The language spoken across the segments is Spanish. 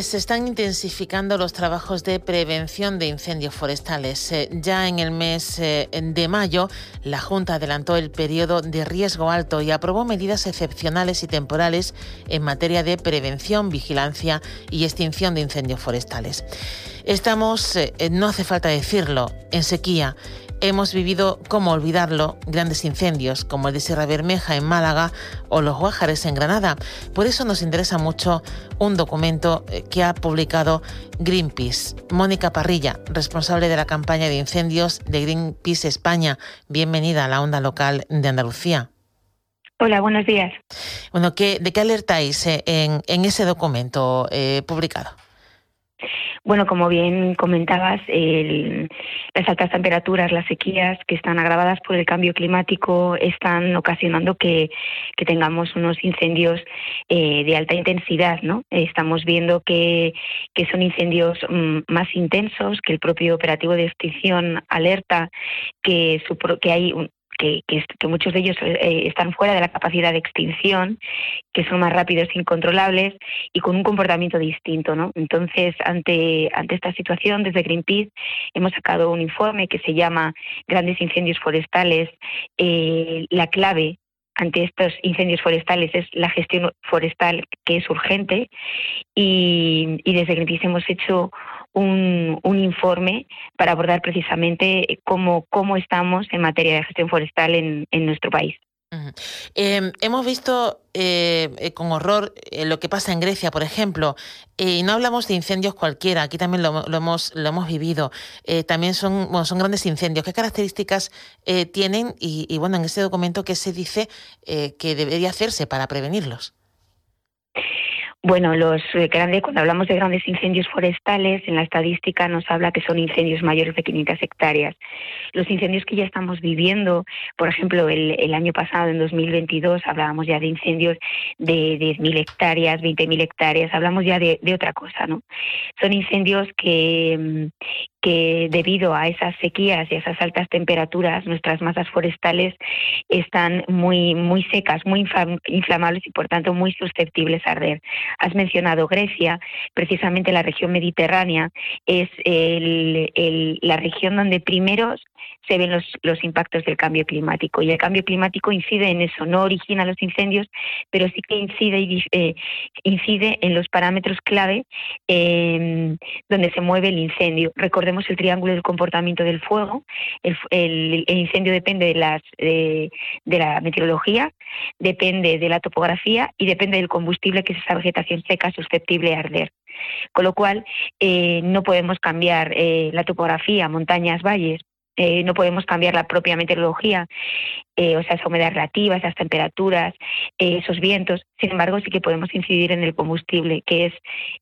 se están intensificando los trabajos de prevención de incendios forestales. Eh, ya en el mes eh, de mayo, la Junta adelantó el periodo de riesgo alto y aprobó medidas excepcionales y temporales en materia de prevención, vigilancia y extinción de incendios forestales. Estamos, no hace falta decirlo, en sequía hemos vivido, como olvidarlo, grandes incendios como el de Sierra Bermeja en Málaga o los Guájares en Granada. Por eso nos interesa mucho un documento eh, que ha publicado Greenpeace. Mónica Parrilla, responsable de la campaña de incendios de Greenpeace España. Bienvenida a la onda local de Andalucía. Hola, buenos días. Bueno, ¿de qué alertáis eh, en, ese documento eh, publicado? Bueno, como bien comentabas, las altas temperaturas, las sequías que están agravadas por el cambio climático están ocasionando que, tengamos unos incendios eh, de alta intensidad, ¿no? Estamos viendo que, son incendios mm, más intensos, que el propio operativo de extinción alerta que, que hay un, que, muchos de ellos eh, están fuera de la capacidad de extinción, que son más rápidos e incontrolables y con un comportamiento distinto. ¿no? Entonces, ante, ante esta situación, desde Greenpeace hemos sacado un informe que se llama Grandes incendios forestales, eh, la clave ante estos incendios forestales es la gestión forestal que es urgente y, y desde Greenpeace hemos hecho un, informe para abordar precisamente cómo, cómo estamos en materia de gestión forestal en, en nuestro país. Em, hemos visto eh, eh, con horror eh, lo que pasa en Grecia, por ejemplo, y no hablamos de incendios cualquiera, aquí también lo, hemos, lo hemos vivido. también son, bueno, son grandes incendios. ¿Qué características tienen? Y, y, bueno, en ese documento, ¿qué se dice que debería hacerse para prevenirlos? Bueno, los eh, grandes, cuando hablamos de grandes incendios forestales, en la estadística nos habla que son incendios mayores de 500 hectáreas. Los incendios que ya estamos viviendo, por ejemplo, el, año pasado, en 2022, hablábamos ya de incendios de 10.000 hectáreas, 20.000 hectáreas, hablamos ya de, de, otra cosa, ¿no? Son incendios que, mm, que debido a esas sequías y a esas altas temperaturas, nuestras masas forestales están muy, muy secas, muy inflamables y por tanto muy susceptibles a arder. Has mencionado Grecia, precisamente la región mediterránea es la región donde primero se ven los, los impactos del cambio climático. Y el cambio climático incide en eso, no origina los incendios, pero sí que incide, y, eh, incide en los parámetros clave em, donde se mueve el incendio. Recordemos el triángulo del comportamiento del fuego. El, incendio depende de, las, de la meteorología, depende de la topografía y depende del combustible que es esa vegetación seca susceptible a arder. Con lo cual, eh, no podemos cambiar eh, la topografía, montañas, valles, eh, no podemos cambiar la propia meteorología, eh, o sea, esa humedad relativa, esas temperaturas, eh, esos vientos. Sin embargo, sí que podemos incidir en el combustible, que es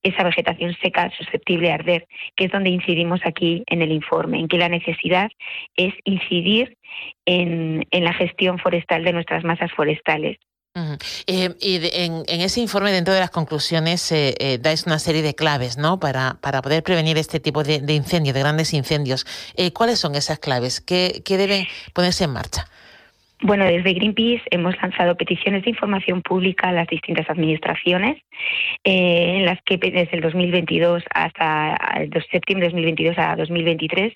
esa vegetación seca susceptible a arder, que es donde incidimos aquí en el informe, en que la necesidad es incidir en la gestión forestal de nuestras masas forestales. Eh, y en, ese informe, dentro de las conclusiones, eh, eh, dais una serie de claves ¿no? para, para poder prevenir este tipo de, incendios, de grandes incendios. ¿Cuáles son esas claves? ¿Qué, ¿Qué deben ponerse en marcha? Bueno, desde Greenpeace hemos lanzado peticiones de información pública a las distintas administraciones, eh, en las que desde el 2022 hasta el septiembre de 2022 a 2023,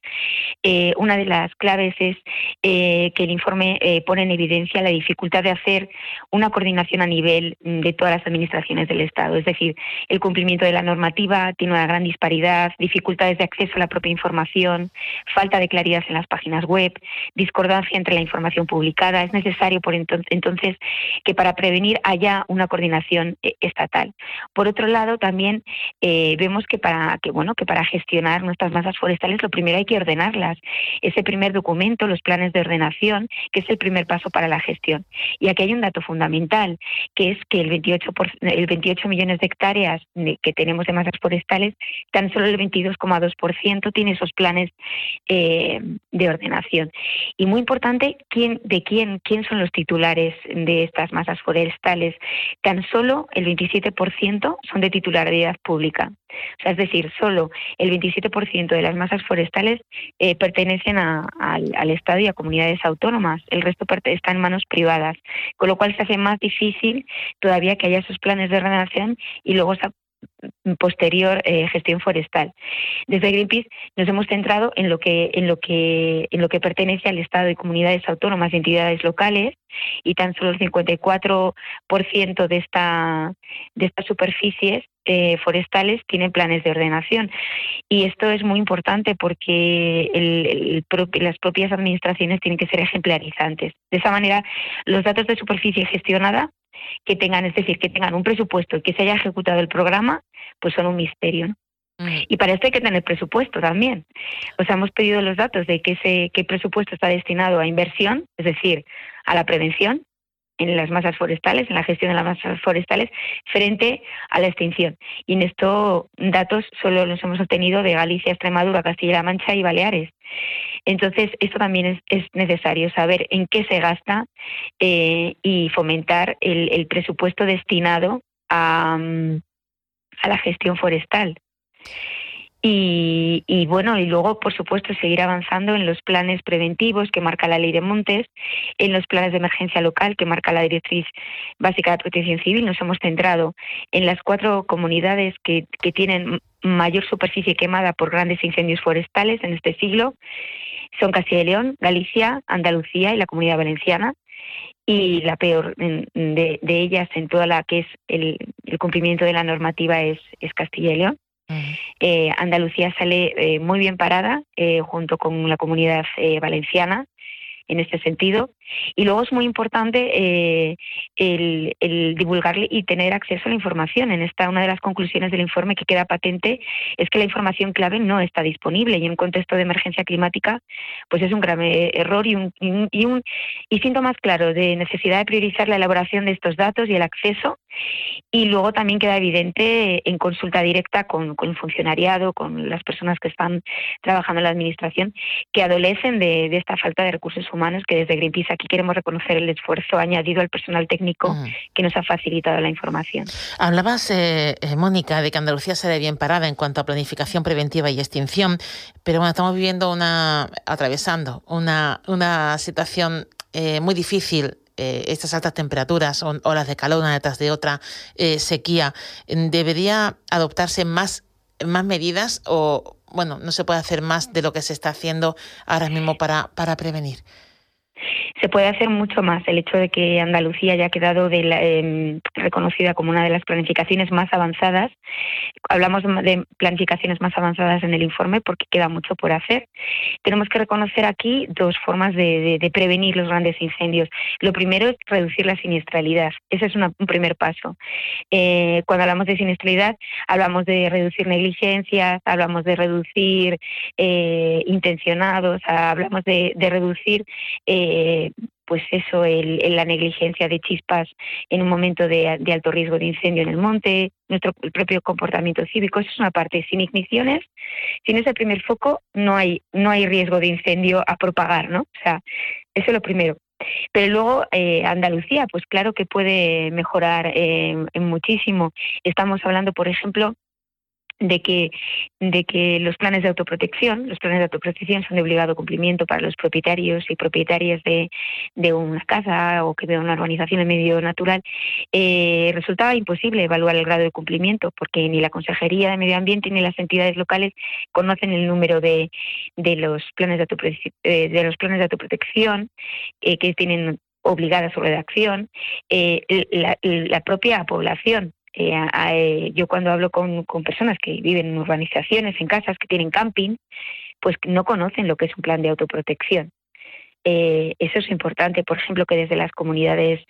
eh, una de las claves es eh, que el informe pone en evidencia la dificultad de hacer una coordinación a nivel de todas las administraciones del Estado. Es decir, el cumplimiento de la normativa tiene una gran disparidad, dificultades de acceso a la propia información, falta de claridad en las páginas web, discordancia entre la información publicada Es necesario por entonces, entonces que para prevenir haya una coordinación eh, estatal. Por otro lado, también eh, vemos que para que bueno que para gestionar nuestras masas forestales lo primero hay que ordenarlas. Ese primer documento, los planes de ordenación, que es el primer paso para la gestión. Y aquí hay un dato fundamental, que es que el 28 el 28 millones de hectáreas que tenemos de masas forestales, tan solo el 22,2% tiene esos planes eh, de ordenación. Y muy importante, ¿quién, de quién, quién son los titulares de estas masas forestales. Tan solo el 27% son de titularidad pública. Es decir, solo el 27% de las masas forestales eh, pertenecen al, Estado y a comunidades autónomas. El resto está en manos privadas, con lo cual se hace más difícil todavía que haya esos planes de ordenación y luego esa posterior eh, gestión forestal. Desde Greenpeace nos hemos centrado en lo que en lo que en lo que pertenece al Estado y comunidades autónomas y entidades locales y tan solo el 54% de esta de estas superficies eh, forestales tienen planes de ordenación y esto es muy importante porque las propias administraciones tienen que ser ejemplarizantes. De esa manera, los datos de superficie gestionada que tengan, es decir, que tengan un presupuesto y que se haya ejecutado el programa, pues son un misterio. Mm. Y para esto hay que tener presupuesto también. O sea, hemos pedido los datos de qué presupuesto está destinado a inversión, es decir, a la prevención en las masas forestales, en la gestión de las masas forestales, frente a la extinción. Y en estos datos solo los hemos obtenido de Galicia, Extremadura, Castilla-La Mancha y Baleares. Entonces, esto también es, necesario saber en qué se gasta eh, y fomentar el, presupuesto destinado a, a la gestión forestal. Y, bueno, y luego, por supuesto, seguir avanzando en los planes preventivos que marca la ley de montes, en los planes de emergencia local que marca la directriz básica de protección civil. Nos hemos centrado en las cuatro comunidades que, que tienen mayor superficie quemada por grandes incendios forestales en este siglo. Son Castilla y León, Galicia, Andalucía y la Comunidad Valenciana y la peor de, ellas en toda la que es el, el, cumplimiento de la normativa es, es Castilla y León. Eh, Andalucía sale eh, muy bien parada eh, junto con la comunidad valenciana en este sentido. Y luego es muy importante eh, el, el, divulgar y tener acceso a la información. En esta, una de las conclusiones del informe que queda patente es que la información clave no está disponible y en un contexto de emergencia climática, pues es un grave error y un, y un y síntomas claros de necesidad de priorizar la elaboración de estos datos y el acceso. Y luego también queda evidente en consulta directa con, con el funcionariado, con las personas que están trabajando en la administración, que adolecen de, de esta falta de recursos humanos que desde Greenpeace aquí queremos reconocer el esfuerzo añadido al personal técnico que nos ha facilitado la información. Hablabas, eh, eh, Mónica, de que Andalucía se ve bien parada en cuanto a planificación preventiva y extinción, pero bueno, estamos viviendo una, atravesando una, una situación eh, muy difícil estas altas temperaturas, horas de calor una detrás de otra, sequía, ¿debería adoptarse más, más medidas o, bueno, no se puede hacer más de lo que se está haciendo ahora mismo para, para prevenir? Se puede hacer mucho más. El hecho de que Andalucía haya quedado em, reconocida como una de las planificaciones más avanzadas. Hablamos de planificaciones más avanzadas en el informe porque queda mucho por hacer. Tenemos que reconocer aquí dos formas de, prevenir los grandes incendios. Lo primero es reducir la siniestralidad. Ese es un primer paso. Eh, cuando hablamos de siniestralidad, hablamos de reducir negligencias, hablamos de reducir eh, intencionados, hablamos de, reducir eh, pues eso, el, la negligencia de chispas en un momento de, alto riesgo de incendio en el monte, nuestro propio comportamiento cívico, eso es una parte. Sin igniciones, sin ese primer foco, no hay, no hay riesgo de incendio a propagar, ¿no? O sea, eso es lo primero. Pero luego eh, Andalucía, pues claro que puede mejorar eh, muchísimo. Estamos hablando, por ejemplo, de que, de que los planes de autoprotección, los planes de autoprotección son de obligado cumplimiento para los propietarios y propietarias de, de una casa o que de una urbanización en medio natural, eh, resultaba imposible evaluar el grado de cumplimiento porque ni la Consejería de Medio Ambiente ni las entidades locales conocen el número de, de los planes de autoprotección, eh, de los planes de autoprotección eh, que tienen obligada su redacción, la, la propia población eh, eh, yo cuando hablo con, personas que viven en urbanizaciones, en casas que tienen camping, pues no conocen lo que es un plan de autoprotección. eh, eso es importante. Por ejemplo, que desde las comunidades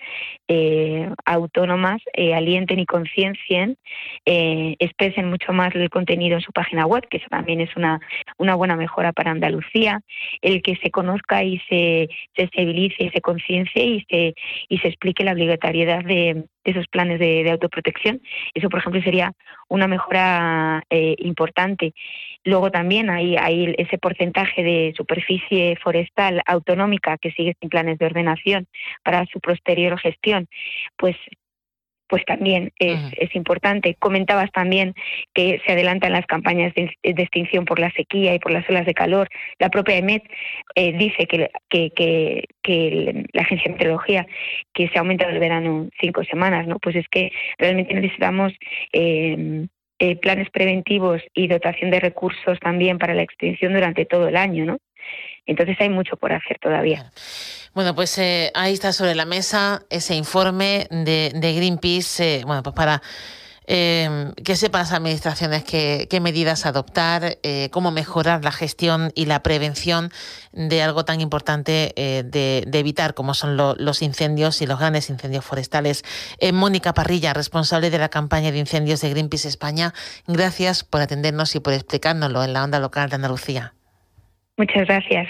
eh, autónomas eh, alienten y conciencien, expresen mucho más el contenido en su página web, que eso también es una, una buena mejora para Andalucía. El que se conozca y se sensibilice y se conciencie y se, y se explique la obligatoriedad de, esos planes de, autoprotección. Eso, por ejemplo, sería una mejora importante. Luego también hay, hay ese porcentaje de superficie forestal autonómica que sigue sin planes de ordenación para su posterior gestión, pues pues también es, es, importante. Comentabas también que se adelantan las campañas de, extinción por la sequía y por las olas de calor. La propia EMET eh, dice que, que, que, la Agencia de Meteorología que se ha aumentado el verano cinco semanas, ¿no? Pues es que realmente necesitamos eh, eh, planes preventivos y dotación de recursos también para la extinción durante todo el año, ¿no? Entonces hay mucho por hacer todavía. Bueno, pues eh, ahí está sobre la mesa ese informe de, Greenpeace, eh, bueno, pues para eh, que sepan las administraciones qué, medidas adoptar, eh, cómo mejorar la gestión y la prevención de algo tan importante eh, de, evitar como son los incendios y los grandes incendios forestales. Mónica Parrilla, responsable de la campaña de incendios de Greenpeace España, gracias por atendernos y por explicárnoslo en la onda local de Andalucía. Muchas gracias.